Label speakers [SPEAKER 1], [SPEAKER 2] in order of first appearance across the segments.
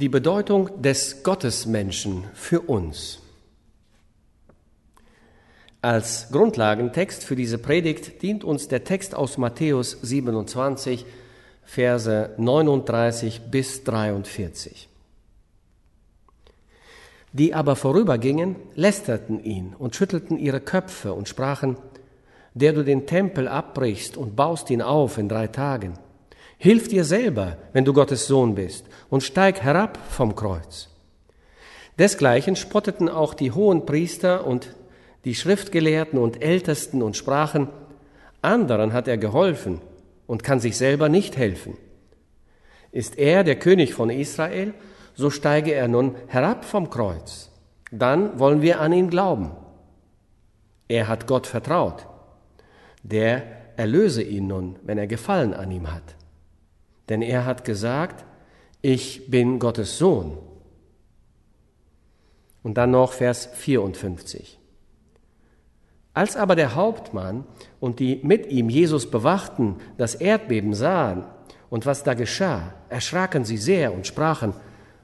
[SPEAKER 1] Die Bedeutung des Gottesmenschen für uns. Als Grundlagentext für diese Predigt dient uns der Text aus Matthäus 27, Verse 39 bis 43. Die aber vorübergingen, lästerten ihn und schüttelten ihre Köpfe und sprachen, der du den Tempel abbrichst und baust ihn auf in drei Tagen. Hilf dir selber, wenn du Gottes Sohn bist, und steig herab vom Kreuz. Desgleichen spotteten auch die hohen Priester und die Schriftgelehrten und Ältesten und sprachen, anderen hat er geholfen und kann sich selber nicht helfen. Ist er der König von Israel, so steige er nun herab vom Kreuz. Dann wollen wir an ihn glauben. Er hat Gott vertraut. Der erlöse ihn nun, wenn er Gefallen an ihm hat. Denn er hat gesagt, ich bin Gottes Sohn. Und dann noch Vers 54. Als aber der Hauptmann und die mit ihm Jesus bewachten das Erdbeben sahen und was da geschah, erschraken sie sehr und sprachen,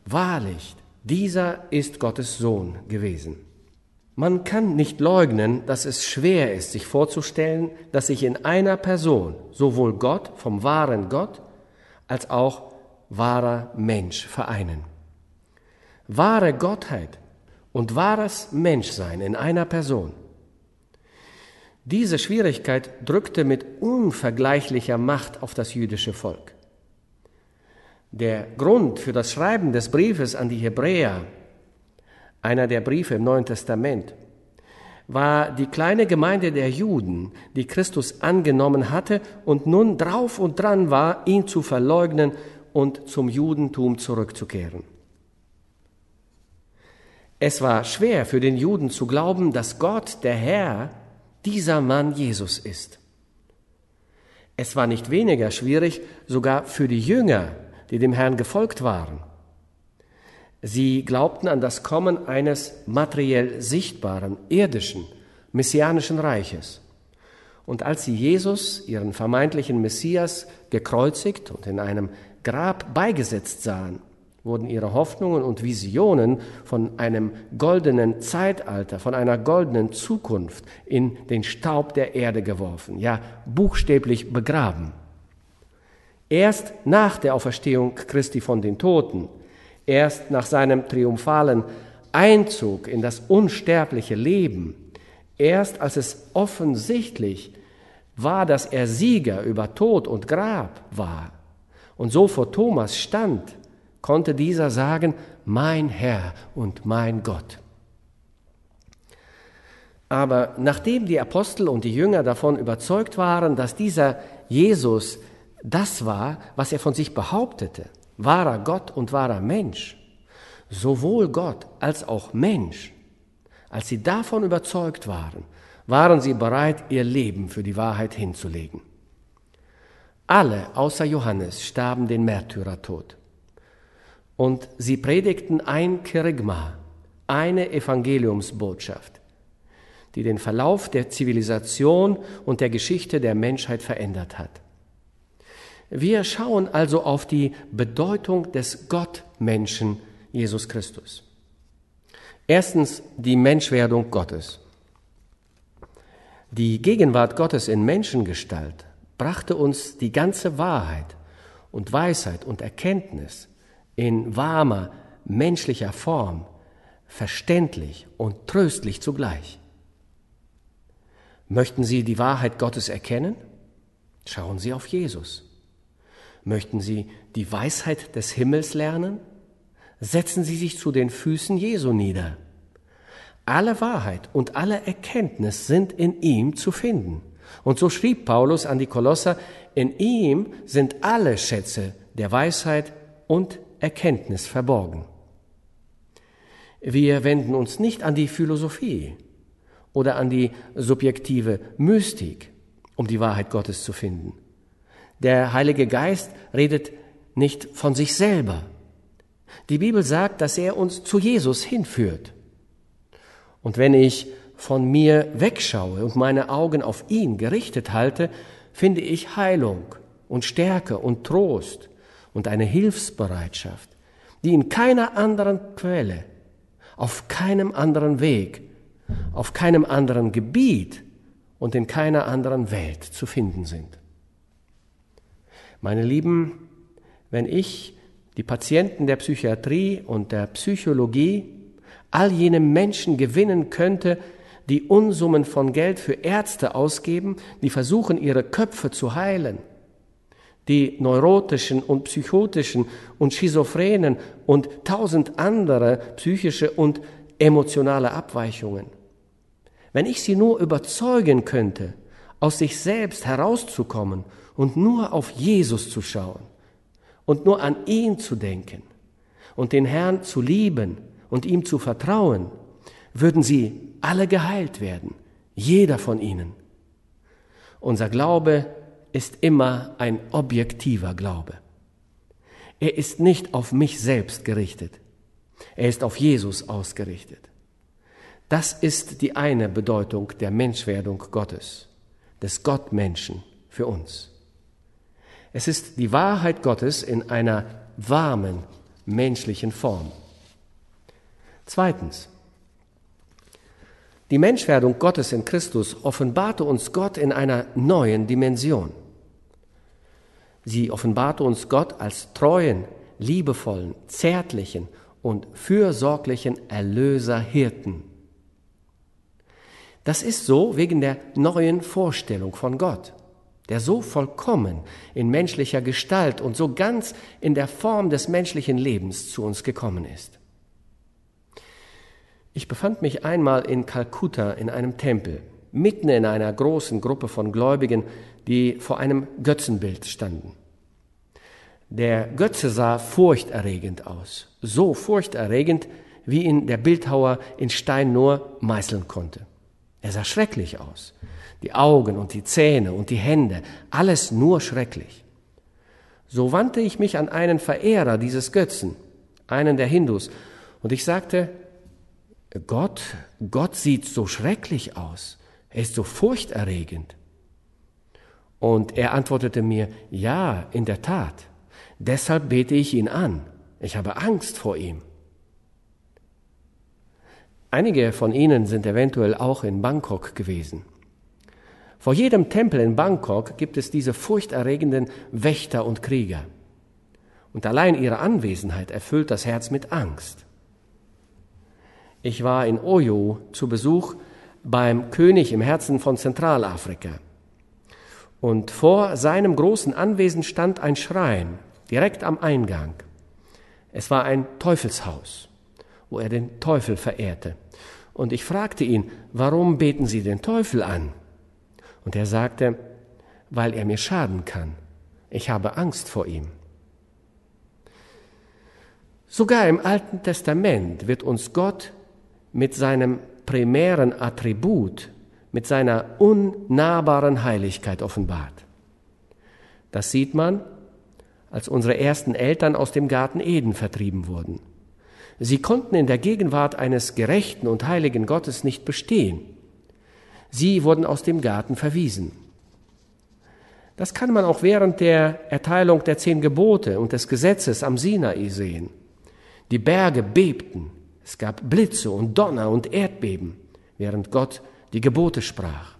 [SPEAKER 1] Wahrlich, dieser ist Gottes Sohn gewesen. Man kann nicht leugnen, dass es schwer ist, sich vorzustellen, dass sich in einer Person sowohl Gott vom wahren Gott als auch wahrer Mensch vereinen. Wahre Gottheit und wahres Menschsein in einer Person. Diese Schwierigkeit drückte mit unvergleichlicher Macht auf das jüdische Volk. Der Grund für das Schreiben des Briefes an die Hebräer, einer der Briefe im Neuen Testament, war die kleine Gemeinde der Juden, die Christus angenommen hatte und nun drauf und dran war, ihn zu verleugnen und zum Judentum zurückzukehren. Es war schwer für den Juden zu glauben, dass Gott, der Herr, dieser Mann Jesus ist. Es war nicht weniger schwierig, sogar für die Jünger, die dem Herrn gefolgt waren. Sie glaubten an das Kommen eines materiell sichtbaren, irdischen, messianischen Reiches. Und als sie Jesus, ihren vermeintlichen Messias, gekreuzigt und in einem Grab beigesetzt sahen, wurden ihre Hoffnungen und Visionen von einem goldenen Zeitalter, von einer goldenen Zukunft in den Staub der Erde geworfen, ja buchstäblich begraben. Erst nach der Auferstehung Christi von den Toten, erst nach seinem triumphalen Einzug in das unsterbliche Leben, erst als es offensichtlich war, dass er Sieger über Tod und Grab war und so vor Thomas stand, konnte dieser sagen, mein Herr und mein Gott. Aber nachdem die Apostel und die Jünger davon überzeugt waren, dass dieser Jesus das war, was er von sich behauptete, wahrer Gott und wahrer Mensch, sowohl Gott als auch Mensch, als sie davon überzeugt waren, waren sie bereit, ihr Leben für die Wahrheit hinzulegen. Alle außer Johannes starben den Märtyrertod. Und sie predigten ein Kerygma, eine Evangeliumsbotschaft, die den Verlauf der Zivilisation und der Geschichte der Menschheit verändert hat. Wir schauen also auf die Bedeutung des Gottmenschen Jesus Christus. Erstens die Menschwerdung Gottes. Die Gegenwart Gottes in Menschengestalt brachte uns die ganze Wahrheit und Weisheit und Erkenntnis in warmer, menschlicher Form, verständlich und tröstlich zugleich. Möchten Sie die Wahrheit Gottes erkennen? Schauen Sie auf Jesus. Möchten Sie die Weisheit des Himmels lernen? Setzen Sie sich zu den Füßen Jesu nieder. Alle Wahrheit und alle Erkenntnis sind in ihm zu finden. Und so schrieb Paulus an die Kolosser, in ihm sind alle Schätze der Weisheit und Erkenntnis verborgen. Wir wenden uns nicht an die Philosophie oder an die subjektive Mystik, um die Wahrheit Gottes zu finden. Der Heilige Geist redet nicht von sich selber. Die Bibel sagt, dass er uns zu Jesus hinführt. Und wenn ich von mir wegschaue und meine Augen auf ihn gerichtet halte, finde ich Heilung und Stärke und Trost und eine Hilfsbereitschaft, die in keiner anderen Quelle, auf keinem anderen Weg, auf keinem anderen Gebiet und in keiner anderen Welt zu finden sind. Meine Lieben, wenn ich die Patienten der Psychiatrie und der Psychologie, all jene Menschen gewinnen könnte, die Unsummen von Geld für Ärzte ausgeben, die versuchen, ihre Köpfe zu heilen, die neurotischen und psychotischen und schizophrenen und tausend andere psychische und emotionale Abweichungen. Wenn ich sie nur überzeugen könnte, aus sich selbst herauszukommen und nur auf Jesus zu schauen und nur an ihn zu denken und den Herrn zu lieben und ihm zu vertrauen, würden sie alle geheilt werden, jeder von ihnen. Unser Glaube ist immer ein objektiver Glaube. Er ist nicht auf mich selbst gerichtet. Er ist auf Jesus ausgerichtet. Das ist die eine Bedeutung der Menschwerdung Gottes, des Gottmenschen für uns. Es ist die Wahrheit Gottes in einer warmen menschlichen Form. Zweitens, die Menschwerdung Gottes in Christus offenbarte uns Gott in einer neuen Dimension. Sie offenbarte uns Gott als treuen, liebevollen, zärtlichen und fürsorglichen Erlöser Hirten. Das ist so wegen der neuen Vorstellung von Gott der so vollkommen in menschlicher Gestalt und so ganz in der Form des menschlichen Lebens zu uns gekommen ist. Ich befand mich einmal in Kalkutta in einem Tempel, mitten in einer großen Gruppe von Gläubigen, die vor einem Götzenbild standen. Der Götze sah furchterregend aus, so furchterregend, wie ihn der Bildhauer in Stein nur meißeln konnte. Er sah schrecklich aus die Augen und die Zähne und die Hände, alles nur schrecklich. So wandte ich mich an einen Verehrer dieses Götzen, einen der Hindus, und ich sagte, Gott, Gott sieht so schrecklich aus, er ist so furchterregend. Und er antwortete mir, ja, in der Tat, deshalb bete ich ihn an, ich habe Angst vor ihm. Einige von Ihnen sind eventuell auch in Bangkok gewesen. Vor jedem Tempel in Bangkok gibt es diese furchterregenden Wächter und Krieger. Und allein ihre Anwesenheit erfüllt das Herz mit Angst. Ich war in Oyo zu Besuch beim König im Herzen von Zentralafrika. Und vor seinem großen Anwesen stand ein Schrein, direkt am Eingang. Es war ein Teufelshaus, wo er den Teufel verehrte. Und ich fragte ihn, warum beten Sie den Teufel an? Und er sagte, weil er mir schaden kann. Ich habe Angst vor ihm. Sogar im Alten Testament wird uns Gott mit seinem primären Attribut, mit seiner unnahbaren Heiligkeit offenbart. Das sieht man, als unsere ersten Eltern aus dem Garten Eden vertrieben wurden. Sie konnten in der Gegenwart eines gerechten und heiligen Gottes nicht bestehen. Sie wurden aus dem Garten verwiesen. Das kann man auch während der Erteilung der zehn Gebote und des Gesetzes am Sinai sehen. Die Berge bebten, es gab Blitze und Donner und Erdbeben, während Gott die Gebote sprach.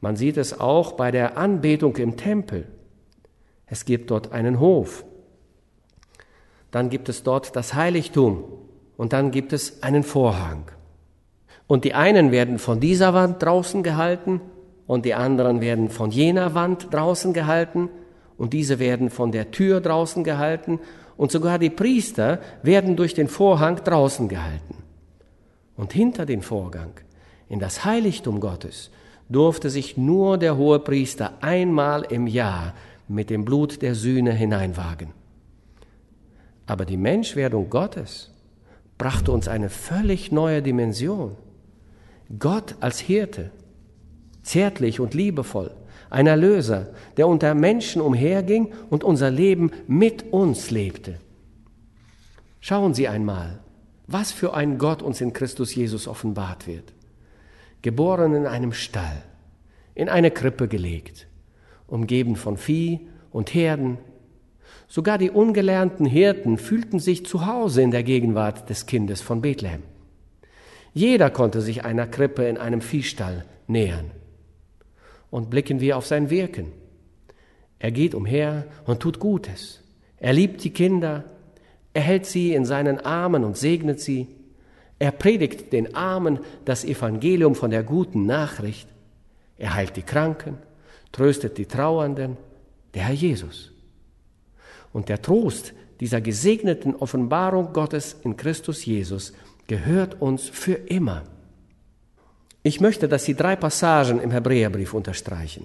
[SPEAKER 1] Man sieht es auch bei der Anbetung im Tempel. Es gibt dort einen Hof. Dann gibt es dort das Heiligtum und dann gibt es einen Vorhang. Und die einen werden von dieser Wand draußen gehalten und die anderen werden von jener Wand draußen gehalten und diese werden von der Tür draußen gehalten und sogar die Priester werden durch den Vorhang draußen gehalten. Und hinter den Vorgang, in das Heiligtum Gottes, durfte sich nur der hohe Priester einmal im Jahr mit dem Blut der Sühne hineinwagen. Aber die Menschwerdung Gottes brachte uns eine völlig neue Dimension. Gott als Hirte, zärtlich und liebevoll, ein Erlöser, der unter Menschen umherging und unser Leben mit uns lebte. Schauen Sie einmal, was für ein Gott uns in Christus Jesus offenbart wird. Geboren in einem Stall, in eine Krippe gelegt, umgeben von Vieh und Herden. Sogar die ungelernten Hirten fühlten sich zu Hause in der Gegenwart des Kindes von Bethlehem. Jeder konnte sich einer Krippe in einem Viehstall nähern. Und blicken wir auf sein Wirken. Er geht umher und tut Gutes. Er liebt die Kinder, er hält sie in seinen Armen und segnet sie. Er predigt den Armen das Evangelium von der guten Nachricht. Er heilt die Kranken, tröstet die Trauernden, der Herr Jesus. Und der Trost dieser gesegneten Offenbarung Gottes in Christus Jesus gehört uns für immer. Ich möchte, dass Sie drei Passagen im Hebräerbrief unterstreichen.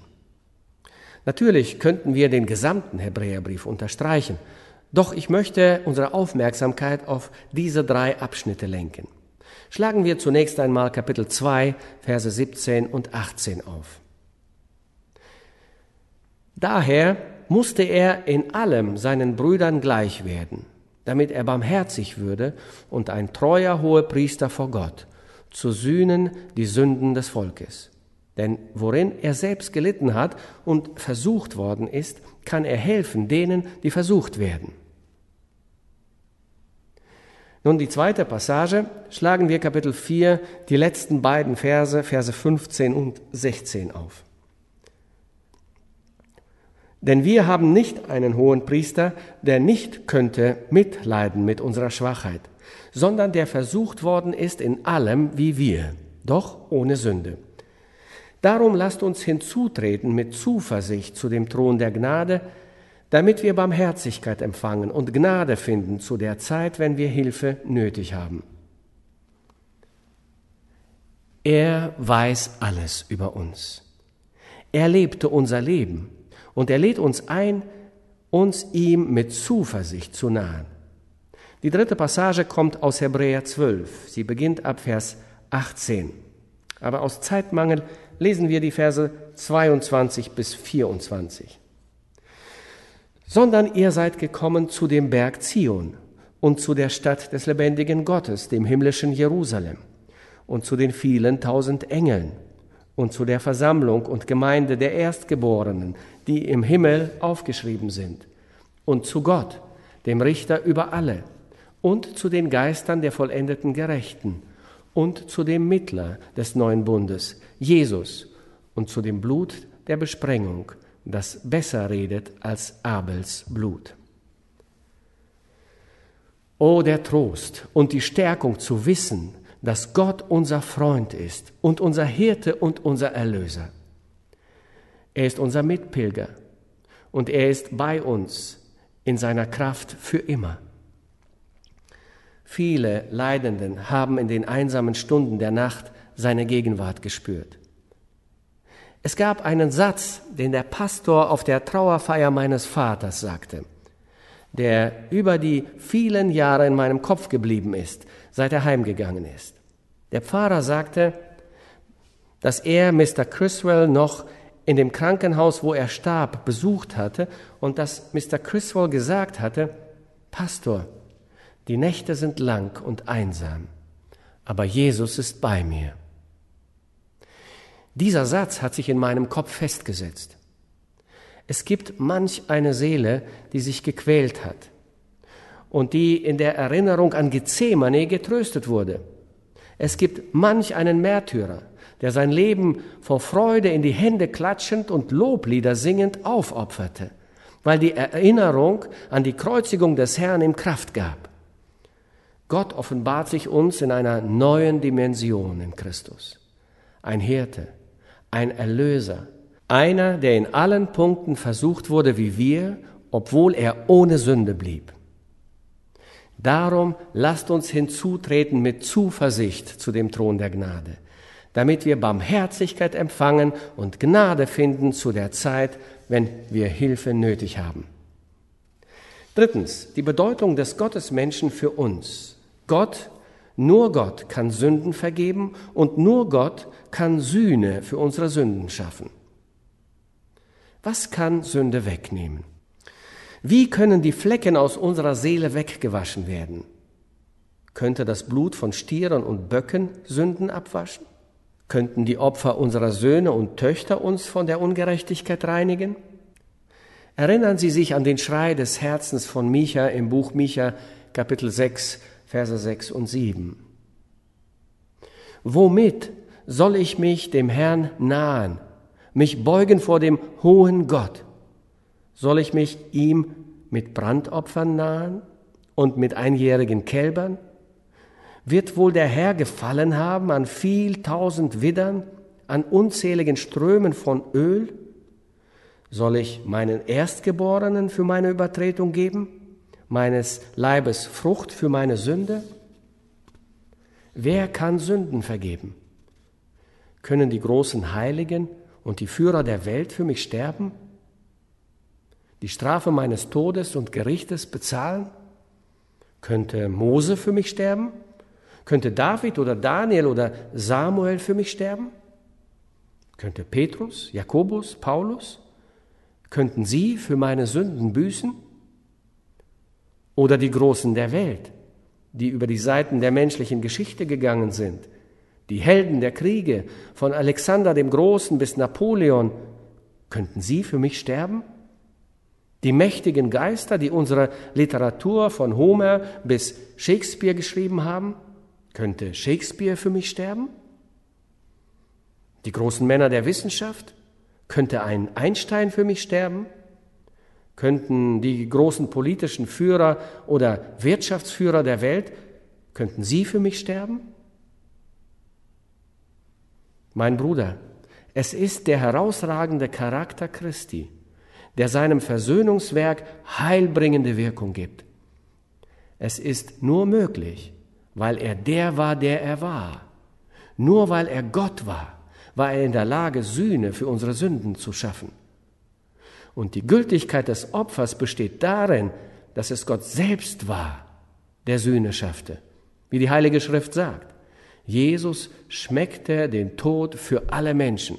[SPEAKER 1] Natürlich könnten wir den gesamten Hebräerbrief unterstreichen, doch ich möchte unsere Aufmerksamkeit auf diese drei Abschnitte lenken. Schlagen wir zunächst einmal Kapitel 2, Verse 17 und 18 auf. Daher musste er in allem seinen Brüdern gleich werden, damit er barmherzig würde und ein treuer Hohepriester vor Gott, zu sühnen die Sünden des Volkes. Denn worin er selbst gelitten hat und versucht worden ist, kann er helfen denen, die versucht werden. Nun die zweite Passage, schlagen wir Kapitel 4, die letzten beiden Verse, Verse 15 und 16 auf. Denn wir haben nicht einen hohen Priester, der nicht könnte mitleiden mit unserer Schwachheit, sondern der versucht worden ist in allem wie wir, doch ohne Sünde. Darum lasst uns hinzutreten mit Zuversicht zu dem Thron der Gnade, damit wir Barmherzigkeit empfangen und Gnade finden zu der Zeit, wenn wir Hilfe nötig haben. Er weiß alles über uns. Er lebte unser Leben und er lädt uns ein, uns ihm mit Zuversicht zu nahen. Die dritte Passage kommt aus Hebräer 12. Sie beginnt ab Vers 18. Aber aus Zeitmangel lesen wir die Verse 22 bis 24. Sondern ihr seid gekommen zu dem Berg Zion und zu der Stadt des lebendigen Gottes, dem himmlischen Jerusalem, und zu den vielen tausend Engeln und zu der Versammlung und Gemeinde der Erstgeborenen, die im Himmel aufgeschrieben sind, und zu Gott, dem Richter über alle, und zu den Geistern der vollendeten Gerechten, und zu dem Mittler des neuen Bundes, Jesus, und zu dem Blut der Besprengung, das besser redet als Abels Blut. O der Trost und die Stärkung zu wissen, dass Gott unser Freund ist und unser Hirte und unser Erlöser. Er ist unser Mitpilger und er ist bei uns in seiner Kraft für immer. Viele Leidenden haben in den einsamen Stunden der Nacht seine Gegenwart gespürt. Es gab einen Satz, den der Pastor auf der Trauerfeier meines Vaters sagte, der über die vielen Jahre in meinem Kopf geblieben ist, seit er heimgegangen ist. Der Pfarrer sagte, dass er Mr. Criswell noch in dem Krankenhaus, wo er starb, besucht hatte und dass Mr. Criswell gesagt hatte, Pastor, die Nächte sind lang und einsam, aber Jesus ist bei mir. Dieser Satz hat sich in meinem Kopf festgesetzt. Es gibt manch eine Seele, die sich gequält hat und die in der Erinnerung an Gethsemane getröstet wurde. Es gibt manch einen Märtyrer, der sein Leben vor Freude in die Hände klatschend und Loblieder singend aufopferte, weil die Erinnerung an die Kreuzigung des Herrn ihm Kraft gab. Gott offenbart sich uns in einer neuen Dimension in Christus. Ein Hirte, ein Erlöser, einer, der in allen Punkten versucht wurde wie wir, obwohl er ohne Sünde blieb. Darum lasst uns hinzutreten mit Zuversicht zu dem Thron der Gnade, damit wir Barmherzigkeit empfangen und Gnade finden zu der Zeit, wenn wir Hilfe nötig haben. Drittens, die Bedeutung des Gottesmenschen für uns. Gott, nur Gott kann Sünden vergeben und nur Gott kann Sühne für unsere Sünden schaffen. Was kann Sünde wegnehmen? Wie können die Flecken aus unserer Seele weggewaschen werden? Könnte das Blut von Stieren und Böcken Sünden abwaschen? Könnten die Opfer unserer Söhne und Töchter uns von der Ungerechtigkeit reinigen? Erinnern Sie sich an den Schrei des Herzens von Micha im Buch Micha Kapitel 6, Verse 6 und 7. Womit soll ich mich dem Herrn nahen, mich beugen vor dem hohen Gott? Soll ich mich ihm mit Brandopfern nahen und mit einjährigen Kälbern? Wird wohl der Herr gefallen haben an viel tausend Widdern, an unzähligen Strömen von Öl? Soll ich meinen Erstgeborenen für meine Übertretung geben, meines Leibes Frucht für meine Sünde? Wer kann Sünden vergeben? Können die großen Heiligen und die Führer der Welt für mich sterben? Die Strafe meines Todes und Gerichtes bezahlen? Könnte Mose für mich sterben? Könnte David oder Daniel oder Samuel für mich sterben? Könnte Petrus, Jakobus, Paulus? Könnten sie für meine Sünden büßen? Oder die Großen der Welt, die über die Seiten der menschlichen Geschichte gegangen sind, die Helden der Kriege, von Alexander dem Großen bis Napoleon, könnten sie für mich sterben? Die mächtigen Geister, die unsere Literatur von Homer bis Shakespeare geschrieben haben, könnte Shakespeare für mich sterben? Die großen Männer der Wissenschaft, könnte ein Einstein für mich sterben? Könnten die großen politischen Führer oder Wirtschaftsführer der Welt, könnten sie für mich sterben? Mein Bruder, es ist der herausragende Charakter Christi, der seinem Versöhnungswerk heilbringende Wirkung gibt. Es ist nur möglich, weil er der war, der er war. Nur weil er Gott war war er in der Lage, Sühne für unsere Sünden zu schaffen. Und die Gültigkeit des Opfers besteht darin, dass es Gott selbst war, der Sühne schaffte. Wie die Heilige Schrift sagt, Jesus schmeckte den Tod für alle Menschen.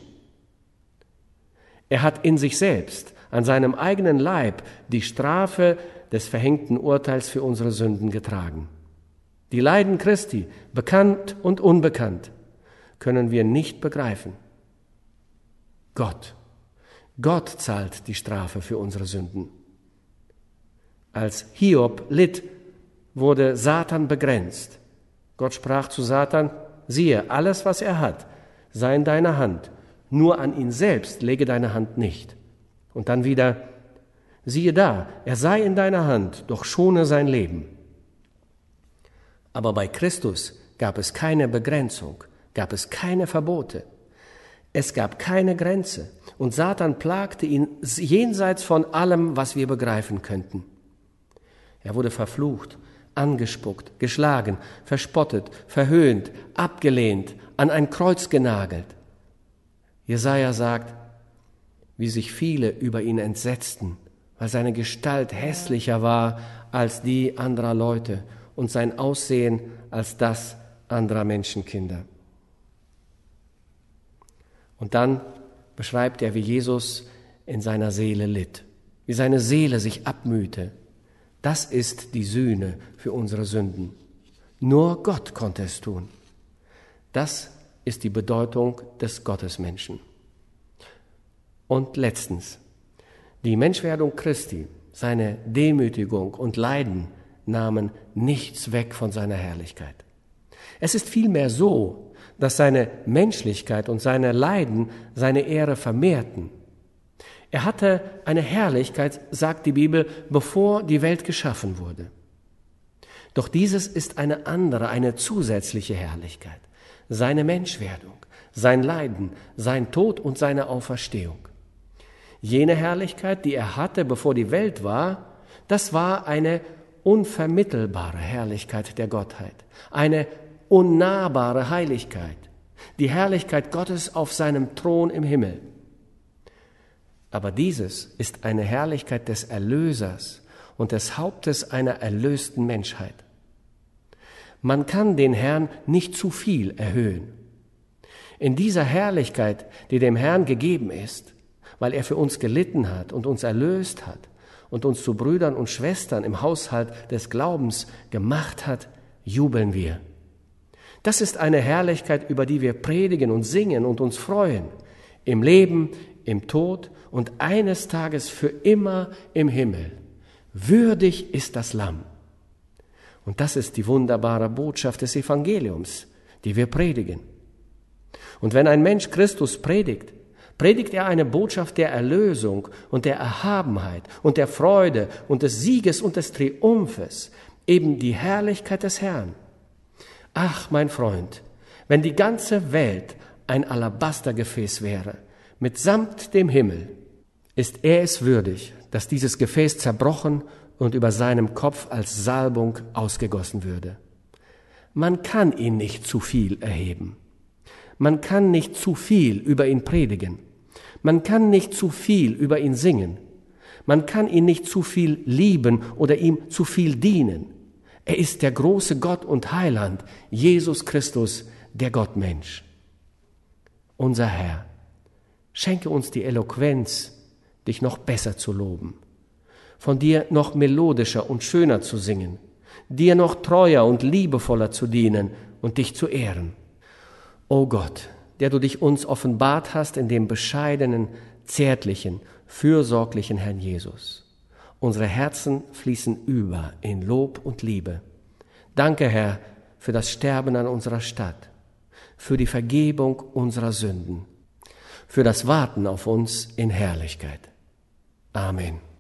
[SPEAKER 1] Er hat in sich selbst, an seinem eigenen Leib, die Strafe des verhängten Urteils für unsere Sünden getragen. Die Leiden Christi, bekannt und unbekannt, können wir nicht begreifen. Gott, Gott zahlt die Strafe für unsere Sünden. Als Hiob litt, wurde Satan begrenzt. Gott sprach zu Satan, siehe, alles, was er hat, sei in deiner Hand, nur an ihn selbst lege deine Hand nicht. Und dann wieder, siehe da, er sei in deiner Hand, doch schone sein Leben. Aber bei Christus gab es keine Begrenzung gab es keine Verbote. Es gab keine Grenze. Und Satan plagte ihn jenseits von allem, was wir begreifen könnten. Er wurde verflucht, angespuckt, geschlagen, verspottet, verhöhnt, abgelehnt, an ein Kreuz genagelt. Jesaja sagt, wie sich viele über ihn entsetzten, weil seine Gestalt hässlicher war als die anderer Leute und sein Aussehen als das anderer Menschenkinder. Und dann beschreibt er, wie Jesus in seiner Seele litt, wie seine Seele sich abmühte. Das ist die Sühne für unsere Sünden. Nur Gott konnte es tun. Das ist die Bedeutung des Gottesmenschen. Und letztens, die Menschwerdung Christi, seine Demütigung und Leiden nahmen nichts weg von seiner Herrlichkeit. Es ist vielmehr so, dass seine Menschlichkeit und seine Leiden seine Ehre vermehrten. Er hatte eine Herrlichkeit, sagt die Bibel, bevor die Welt geschaffen wurde. Doch dieses ist eine andere, eine zusätzliche Herrlichkeit. Seine Menschwerdung, sein Leiden, sein Tod und seine Auferstehung. Jene Herrlichkeit, die er hatte, bevor die Welt war, das war eine unvermittelbare Herrlichkeit der Gottheit, eine unnahbare Heiligkeit, die Herrlichkeit Gottes auf seinem Thron im Himmel. Aber dieses ist eine Herrlichkeit des Erlösers und des Hauptes einer erlösten Menschheit. Man kann den Herrn nicht zu viel erhöhen. In dieser Herrlichkeit, die dem Herrn gegeben ist, weil er für uns gelitten hat und uns erlöst hat und uns zu Brüdern und Schwestern im Haushalt des Glaubens gemacht hat, jubeln wir. Das ist eine Herrlichkeit, über die wir predigen und singen und uns freuen, im Leben, im Tod und eines Tages für immer im Himmel. Würdig ist das Lamm. Und das ist die wunderbare Botschaft des Evangeliums, die wir predigen. Und wenn ein Mensch Christus predigt, predigt er eine Botschaft der Erlösung und der Erhabenheit und der Freude und des Sieges und des Triumphes, eben die Herrlichkeit des Herrn. Ach, mein Freund, wenn die ganze Welt ein Alabastergefäß wäre, mitsamt dem Himmel, ist er es würdig, dass dieses Gefäß zerbrochen und über seinem Kopf als Salbung ausgegossen würde. Man kann ihn nicht zu viel erheben. Man kann nicht zu viel über ihn predigen. Man kann nicht zu viel über ihn singen. Man kann ihn nicht zu viel lieben oder ihm zu viel dienen. Er ist der große Gott und Heiland, Jesus Christus, der Gottmensch. Unser Herr, schenke uns die Eloquenz, dich noch besser zu loben, von dir noch melodischer und schöner zu singen, dir noch treuer und liebevoller zu dienen und dich zu ehren. O Gott, der du dich uns offenbart hast in dem bescheidenen, zärtlichen, fürsorglichen Herrn Jesus. Unsere Herzen fließen über in Lob und Liebe. Danke, Herr, für das Sterben an unserer Stadt, für die Vergebung unserer Sünden, für das Warten auf uns in Herrlichkeit. Amen.